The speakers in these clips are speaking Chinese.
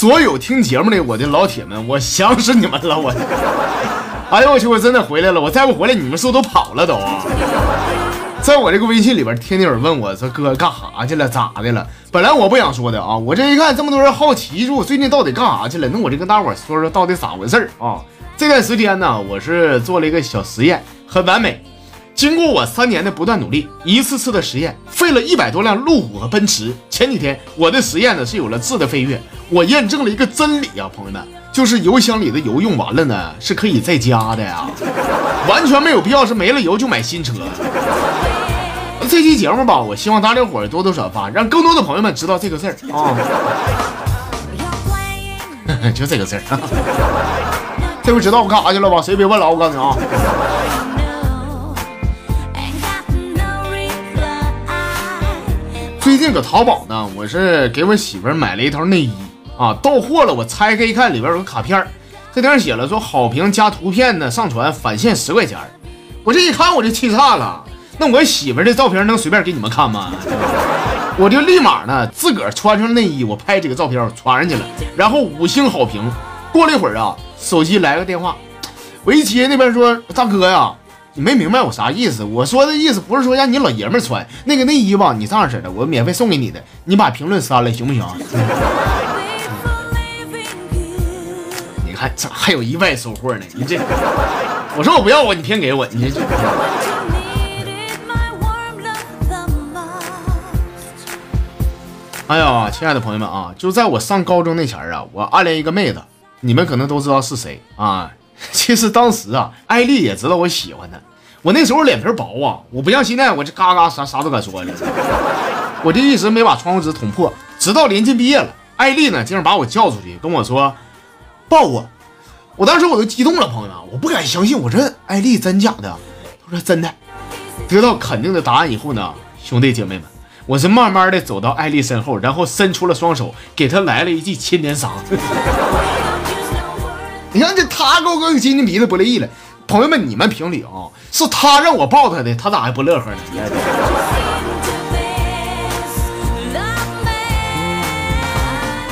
所有听节目的我的老铁们，我想死你们了！我，哎呦我去，我真的回来了！我再不回来，你们是不是都跑了都？在我这个微信里边，天天有人问我说：“哥干啥去了？咋的了？”本来我不想说的啊，我这一看这么多人好奇，说我最近到底干啥去了？那我就跟大伙说说到底咋回事啊？这段时间呢，我是做了一个小实验，很完美。经过我三年的不断努力，一次次的实验，费了一百多辆路虎和奔驰。前几天我的实验呢是有了质的飞跃，我验证了一个真理啊，朋友们，就是油箱里的油用完了呢是可以再加的呀，完全没有必要是没了油就买新车。这期节目吧，我希望大家伙多多转发，让更多的朋友们知道这个事儿啊。就这个事儿，这回知道我干啥去了吧？谁别问了，我告诉你啊。最近搁淘宝呢，我是给我媳妇儿买了一套内衣啊，到货了。我拆开一看，里边有个卡片这顶上写了说好评加图片呢，上传返现十块钱。我这一看我就气炸了，那我媳妇儿的照片能随便给你们看吗？我就立马呢自个儿穿上内衣，我拍几个照片传上去了，然后五星好评。过了一会儿啊，手机来个电话，我一接那边说大哥呀。没明白我啥意思？我说的意思不是说让你老爷们穿那个内衣吧？你这样式的，我免费送给你的，你把评论删了行不行？你看这还有意外收获呢。你这，我说我不要啊，你偏给我，你这。哎呀，亲爱的朋友们啊，就在我上高中那前儿啊，我暗恋一个妹子，你们可能都知道是谁啊。其实当时啊，艾丽也知道我喜欢她。我那时候脸皮薄啊，我不像现在，我这嘎嘎啥啥都敢说了。我就一直没把窗户纸捅破，直到临近毕业了，艾丽呢竟然把我叫出去跟我说抱我。我当时我都激动了，朋友们，我不敢相信，我这艾丽真假的？他说真的。得到肯定的答案以后呢，兄弟姐妹们，我是慢慢的走到艾丽身后，然后伸出了双手，给她来了一记千年杀。你看这他给我个精神鼻子不乐意了，朋友们你们评理啊，是他让我抱他的，他咋还不乐呵呢？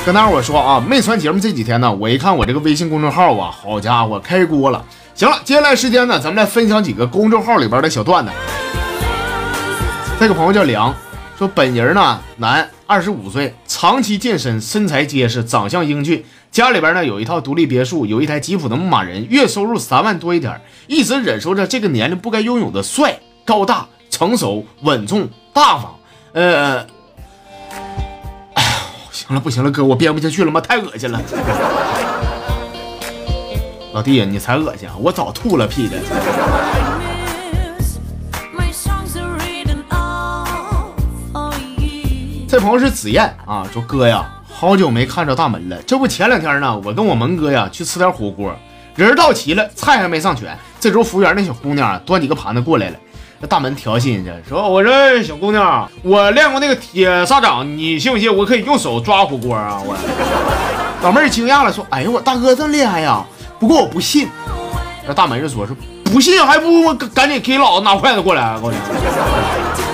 跟大伙说啊，没传节目这几天呢，我一看我这个微信公众号啊，好家伙开锅了。行了，接下来时间呢，咱们来分享几个公众号里边的小段子。这个朋友叫梁，说本人呢男，二十五岁，长期健身，身材结实，长相英俊。家里边呢有一套独立别墅，有一台吉普的牧马人，月收入三万多一点，一直忍受着这个年龄不该拥有的帅、高大、成熟、稳重、大方。呃，哎呀，行了，不行了，哥，我编不下去了吗？太恶心了。老弟，你才恶心啊！我早吐了屁的。这朋友是紫燕啊，说哥呀。好久没看着大门了，这不前两天呢，我跟我门哥呀去吃点火锅，人到齐了，菜还没上全。这时候服务员那小姑娘端几个盘子过来了，那大门调戏人家说：“我说小姑娘，我练过那个铁砂掌，你信不信我可以用手抓火锅啊？”我老妹儿惊讶了，说：“哎呦我大哥这么厉害呀？不过我不信。”那大门就说：“说不信还不赶紧给老子拿筷子过来。”我告诉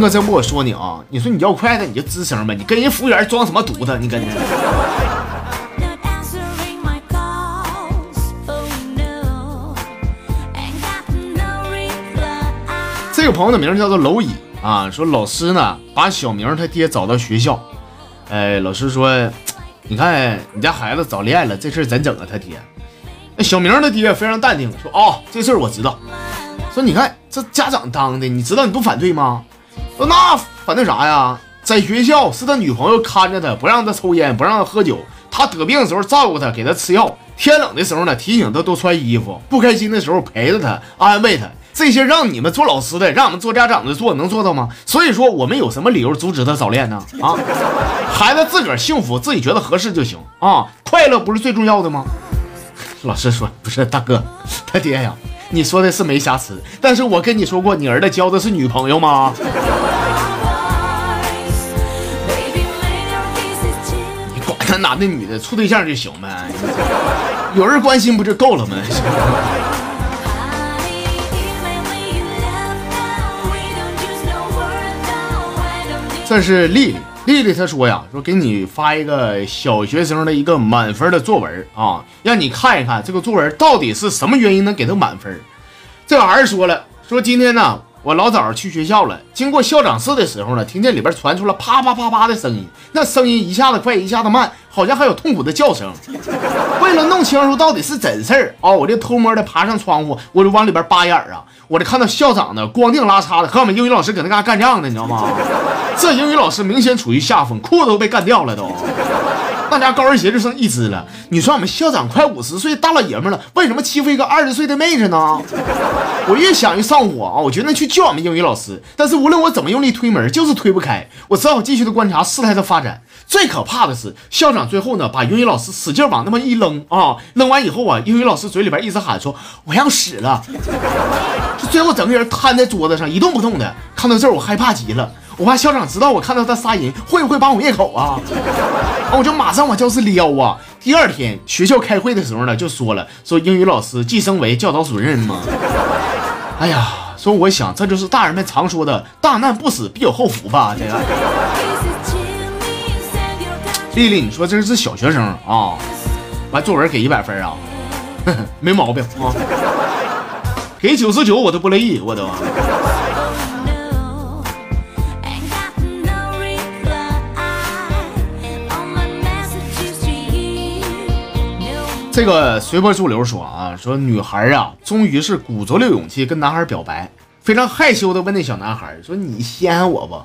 哥，这不我说你啊，你说你要筷子你就吱声呗，你跟人服务员装什么犊子？你跟着。这个朋友的名叫做蝼蚁啊，说老师呢把小明他爹找到学校，哎，老师说，你看你家孩子早恋了，这事怎整啊？他爹，那小明他爹非常淡定，说哦，这事儿我知道。说你看这家长当的，你知道你不反对吗？那反对啥呀？在学校是他女朋友看着他，不让他抽烟，不让他喝酒。他得病的时候照顾他，给他吃药。天冷的时候呢，提醒他多穿衣服。不开心的时候陪着他，安慰他。这些让你们做老师的，让我们做家长的做，能做到吗？所以说，我们有什么理由阻止他早恋呢？啊，孩子自个儿幸福，自己觉得合适就行啊。快乐不是最重要的吗？老师说不是，大哥，他爹呀。你说的是没瑕疵，但是我跟你说过，你儿子交的是女朋友吗？你管他男的女的，处对象就行呗，有人关心不就够了吗？这是丽丽，丽丽她说呀，说给你发一个小学生的一个满分的作文啊，让你看一看这个作文到底是什么原因能给他满分。这玩意儿说了，说今天呢。我老早去学校了，经过校长室的时候呢，听见里边传出了啪啪啪啪的声音，那声音一下子快，一下子慢，好像还有痛苦的叫声。为了弄清楚到底是怎事儿啊，我就偷摸的爬上窗户，我就往里边扒眼啊，我就看到校长呢光腚拉碴的和我们英语老师搁那嘎干仗呢，你知道吗？这英语老师明显处于下风，裤子都被干掉了都。大家高跟鞋就剩一只了。你说我们校长快五十岁大老爷们了，为什么欺负一个二十岁的妹子呢？我越想越上火啊！我决定去叫我们英语老师，但是无论我怎么用力推门，就是推不开。我只好继续的观察事态的发展。最可怕的是，校长最后呢，把英语老师使劲往那么一扔啊！扔完以后啊，英语老师嘴里边一直喊说我要死了，最后整个人瘫在桌子上一动不动的。看到这儿，我害怕极了。我怕校长知道我看到他杀人，会不会把我灭口啊？我就马上往教室撩啊！第二天学校开会的时候呢，就说了，说英语老师晋升为教导主任嘛。哎呀，说我想这就是大人们常说的“大难不死，必有后福”吧？这个。丽丽，你说这是小学生啊？完作文给一百分啊？没毛病啊！给九十九我都不乐意，我都。这个随波逐流说啊，说女孩啊，终于是鼓足了勇气跟男孩表白，非常害羞的问那小男孩说：“你稀罕我不？”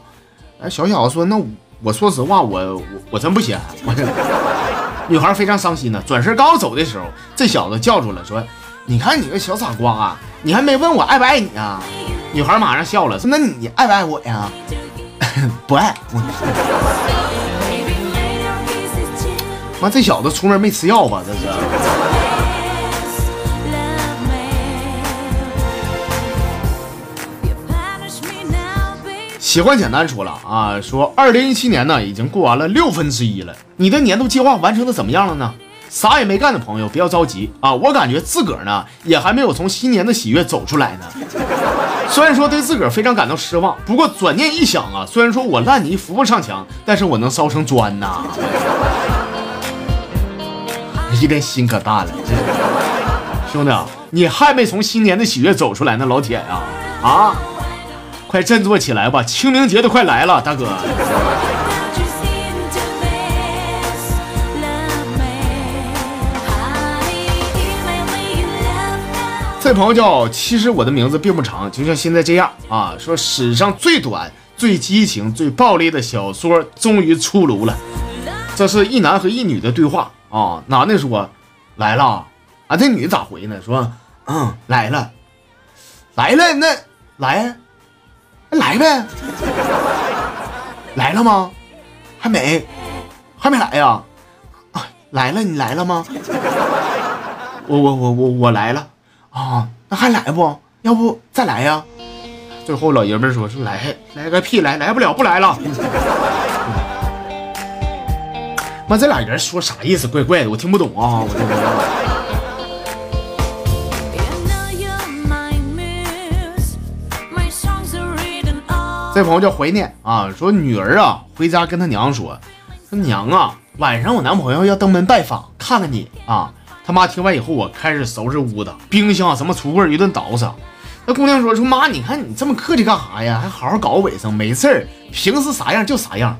哎，小小子说：“那我说实话，我我我真不稀罕。”女孩非常伤心呢，转身刚要走的时候，这小子叫住了，说：“你看你个小傻瓜，啊，你还没问我爱不爱你啊？”女孩马上笑了，说：“那你爱不爱我呀？” 不爱。妈，这小子出门没吃药吧？这是。喜欢简单说了啊，说二零一七年呢已经过完了六分之一了，你的年度计划完成的怎么样了呢？啥也没干的朋友不要着急啊，我感觉自个儿呢也还没有从新年的喜悦走出来呢。虽然说对自个儿非常感到失望，不过转念一想啊，虽然说我烂泥扶不上墙，但是我能烧成砖呐。一天心可大了，兄弟，你还没从新年的喜悦走出来呢，老铁呀，啊，快振作起来吧，清明节都快来了，大哥。这朋友叫，其实我的名字并不长，就像现在这样啊。说史上最短、最激情、最暴力的小说终于出炉了，这是一男和一女的对话。啊，男的说来了，啊，这女的咋回呢？说，嗯，来了，来了，那来，来呗，来了吗？还没，还没来呀？啊，来了，你来了吗？我我我我我来了啊，那还来不？要不再来呀？最后老爷们说说来来个屁来，来不了不来了。妈，这俩人说啥意思？怪怪的，我听不懂啊！我这朋友叫怀念啊，说女儿啊回家跟他娘说，说娘啊，晚上我男朋友要登门拜访，看看你啊。他妈听完以后，我开始收拾屋子，冰箱什么橱柜一顿倒饬。那姑娘说说妈，你看你这么客气干啥呀？还好好搞卫生，没事儿，平时啥样就啥样。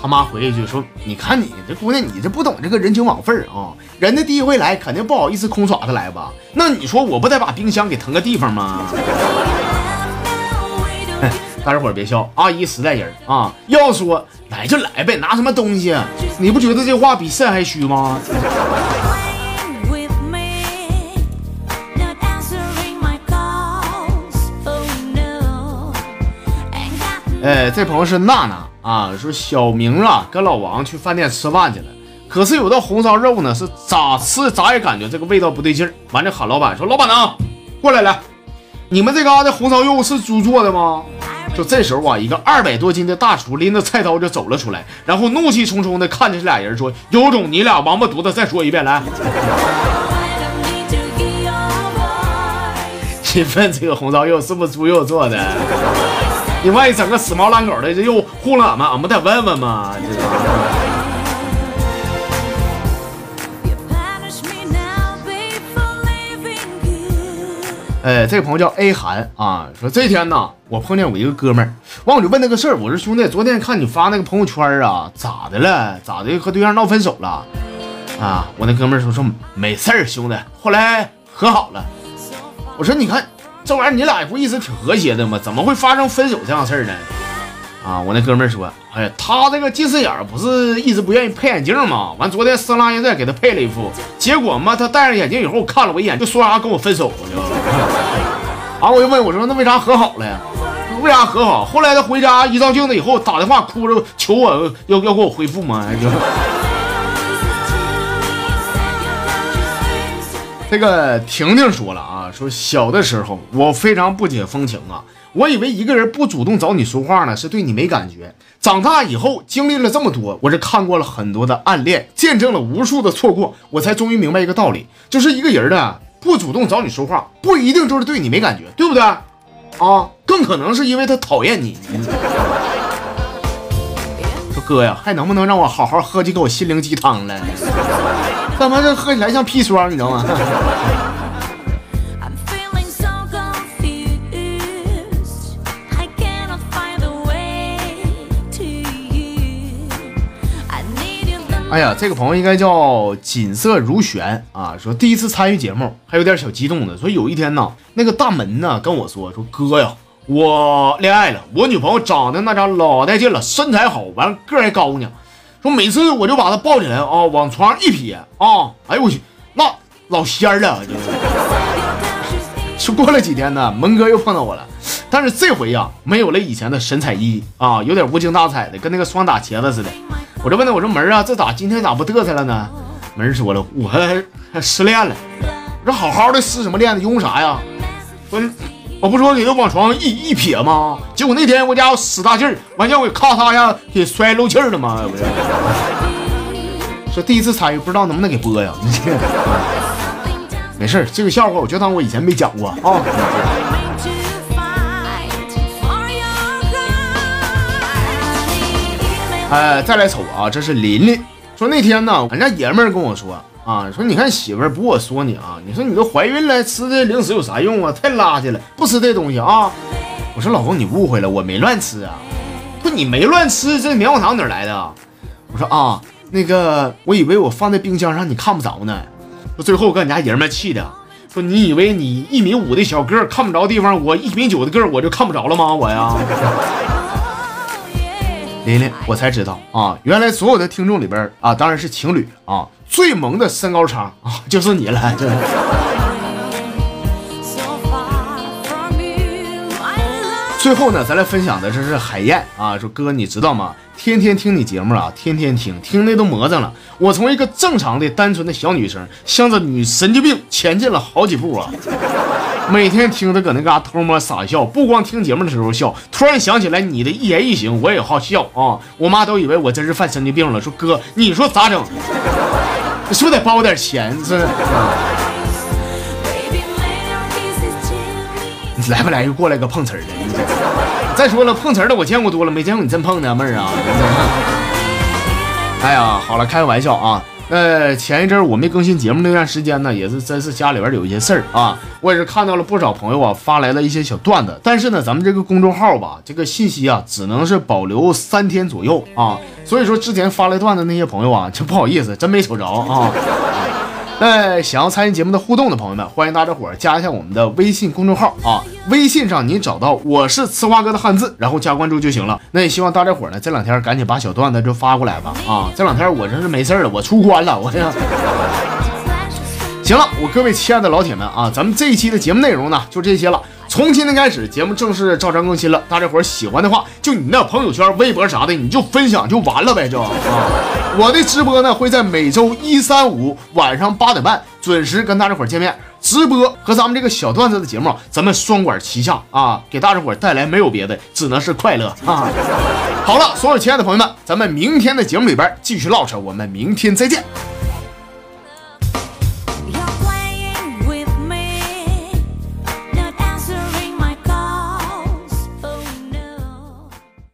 他妈回一句说：“你看你这姑娘，你这不懂这个人情往份儿啊！人家第一回来，肯定不好意思空爪子来吧？那你说我不得把冰箱给腾个地方吗？” 大家伙别笑，阿姨实在人啊！要说来就来呗，拿什么东西？你不觉得这话比肾还虚吗？哎，这朋友是娜娜啊，说小明啊跟老王去饭店吃饭去了，可是有道红烧肉呢，是咋吃咋也感觉这个味道不对劲儿。完了喊老板说：“老板呢？过来来，你们这嘎达红烧肉是猪做的吗？”就这时候啊，一个二百多斤的大厨拎着菜刀就走了出来，然后怒气冲冲的看着这俩人说：“有种你俩王八犊子，再说一遍来。”请问这个红烧肉是不是猪肉做的？你万一整个死猫烂狗的，这又糊弄俺们，俺们得问问嘛。哎，这个朋友叫 A 韩啊，说这天呢，我碰见我一个哥们儿，完我就问他个事儿，我说兄弟，昨天看你发那个朋友圈啊，咋的了？咋的和对象闹分手了？啊，我那哥们儿说说没事儿，兄弟，后来和好了。我说你看这玩意儿，你俩不一直挺和谐的吗？怎么会发生分手这样事儿呢？啊，我那哥们儿说，哎呀，他这个近视眼不是一直不愿意配眼镜吗？完昨天色拉现在给他配了一副，结果嘛，他戴上眼镜以后看了我一眼，就说啥跟我分手了。啊！我就问我说：“那为啥和好了呀？为啥和好？后来他回家一照镜子以后，打电话哭着求我要要给我恢复吗？” 这个婷婷说了啊，说小的时候我非常不解风情啊，我以为一个人不主动找你说话呢，是对你没感觉。长大以后经历了这么多，我是看过了很多的暗恋，见证了无数的错过，我才终于明白一个道理，就是一个人的。不主动找你说话，不一定就是对你没感觉，对不对？啊，更可能是因为他讨厌你。说哥呀，还能不能让我好好喝几口心灵鸡汤了？怎么这喝起来像砒霜，你知道吗？哎呀，这个朋友应该叫锦瑟如璇啊，说第一次参与节目，还有点小激动的。说有一天呢，那个大门呢跟我说，说哥呀，我恋爱了，我女朋友长得那家老带劲了，身材好，完了个还高呢。说每次我就把她抱起来啊，往床上一撇啊，哎呦我去，那老仙儿了。说过了几天呢，门哥又碰到我了，但是这回呀，没有了以前的神采奕奕啊，有点无精打采的，跟那个双打茄子似的。我就问他，我说门啊，这咋今天咋不嘚瑟了呢？门说了，我还失恋了。我说好好的失什么恋呢？用啥呀？我我不说给他往床上一一撇吗？结果那天我家伙使大劲儿，完叫我咔嚓一下给摔漏气儿了吗？说第一次参与，不知道能不能给播呀？没事这个笑话我就当我以前没讲过啊。哎，再来瞅啊，这是琳琳说那天呢，俺家爷们儿跟我说啊，说你看媳妇儿不我说你啊，你说你都怀孕了，吃这零食有啥用啊？太垃圾了，不吃这东西啊！我说老公你误会了，我没乱吃啊。说你没乱吃，这棉花糖哪来的？我说啊，那个我以为我放在冰箱上你看不着呢。说最后跟俺家爷们气的，说你以为你一米五的小个看不着地方，我一米九的个我就看不着了吗？我呀。琳琳，我才知道啊，原来所有的听众里边啊，当然是情侣啊，最萌的身高差啊，就是你了。最后呢，咱来分享的这是海燕啊，说哥，你知道吗？天天听你节目啊，天天听，听的都魔怔了。我从一个正常的、单纯的小女生，向着女神经病前进了好几步啊。每天听着搁那嘎偷摸傻笑，不光听节目的时候笑，突然想起来你的一言一行，我也好笑啊！我妈都以为我真是犯神经病了，说哥，你说咋整？是不是得包我点钱？是？来不来？又过来个碰瓷儿的？再说了，碰瓷儿的我见过多了，没见过你真碰的妹儿啊！哎呀，好了，开个玩笑啊。呃，前一阵我没更新节目那段时间呢，也是真是家里边有一些事儿啊。我也是看到了不少朋友啊发来了一些小段子，但是呢，咱们这个公众号吧，这个信息啊只能是保留三天左右啊。所以说之前发来段子那些朋友啊，就不好意思，真没瞅着啊。那想要参与节目的互动的朋友们，欢迎大家伙加一下我们的微信公众号啊！微信上你找到我是呲花哥的汉字，然后加关注就行了。那也希望大家伙呢这两天赶紧把小段子就发过来吧啊！这两天我真是没事了，我出关了，我这。行了，我各位亲爱的老铁们啊，咱们这一期的节目内容呢就这些了。从今天开始，节目正式照常更新了。大家伙喜欢的话，就你那朋友圈、微博啥的，你就分享就完了呗，就啊。我的直播呢会在每周一、三、五晚上八点半准时跟大家伙见面。直播和咱们这个小段子的节目，咱们双管齐下啊，给大家伙带来没有别的，只能是快乐啊。好了，所有亲爱的朋友们，咱们明天的节目里边继续唠扯，我们明天再见。